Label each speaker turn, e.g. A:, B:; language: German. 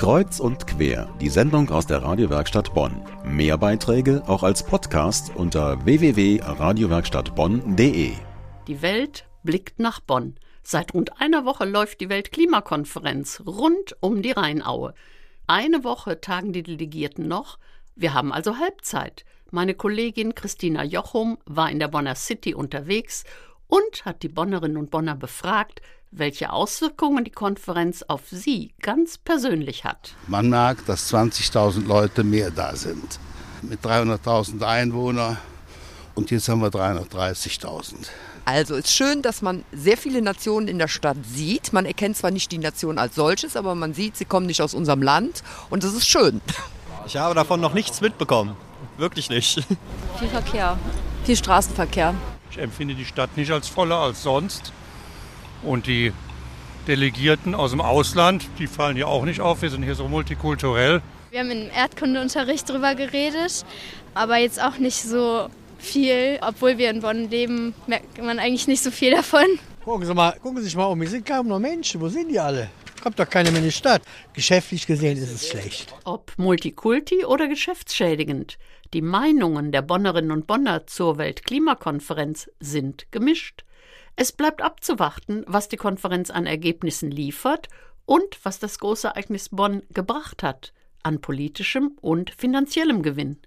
A: Kreuz und quer, die Sendung aus der Radiowerkstatt Bonn. Mehr Beiträge auch als Podcast unter www.radiowerkstattbonn.de.
B: Die Welt blickt nach Bonn. Seit rund einer Woche läuft die Weltklimakonferenz rund um die Rheinaue. Eine Woche tagen die Delegierten noch. Wir haben also Halbzeit. Meine Kollegin Christina Jochum war in der Bonner City unterwegs und hat die Bonnerinnen und Bonner befragt, welche Auswirkungen die Konferenz auf sie ganz persönlich hat.
C: Man merkt, dass 20.000 Leute mehr da sind. Mit 300.000 Einwohnern und jetzt haben wir 330.000.
D: Also es ist schön, dass man sehr viele Nationen in der Stadt sieht. Man erkennt zwar nicht die Nation als solches, aber man sieht, sie kommen nicht aus unserem Land und das ist schön.
E: Ich habe davon noch nichts mitbekommen. Wirklich nicht.
F: Viel Verkehr, viel Straßenverkehr.
G: Ich empfinde die Stadt nicht als voller als sonst. Und die Delegierten aus dem Ausland, die fallen hier auch nicht auf. Wir sind hier so multikulturell.
H: Wir haben im Erdkundeunterricht drüber geredet, aber jetzt auch nicht so viel. Obwohl wir in Bonn leben, merkt man eigentlich nicht so viel davon.
I: Gucken Sie, mal, gucken Sie sich mal um, wir sind kaum noch Menschen. Wo sind die alle? Kommt doch keiner mehr in die Stadt. Geschäftlich gesehen ist es schlecht.
B: Ob Multikulti oder geschäftsschädigend, die Meinungen der Bonnerinnen und Bonner zur Weltklimakonferenz sind gemischt. Es bleibt abzuwarten, was die Konferenz an Ergebnissen liefert und was das Großereignis Bonn gebracht hat an politischem und finanziellem Gewinn.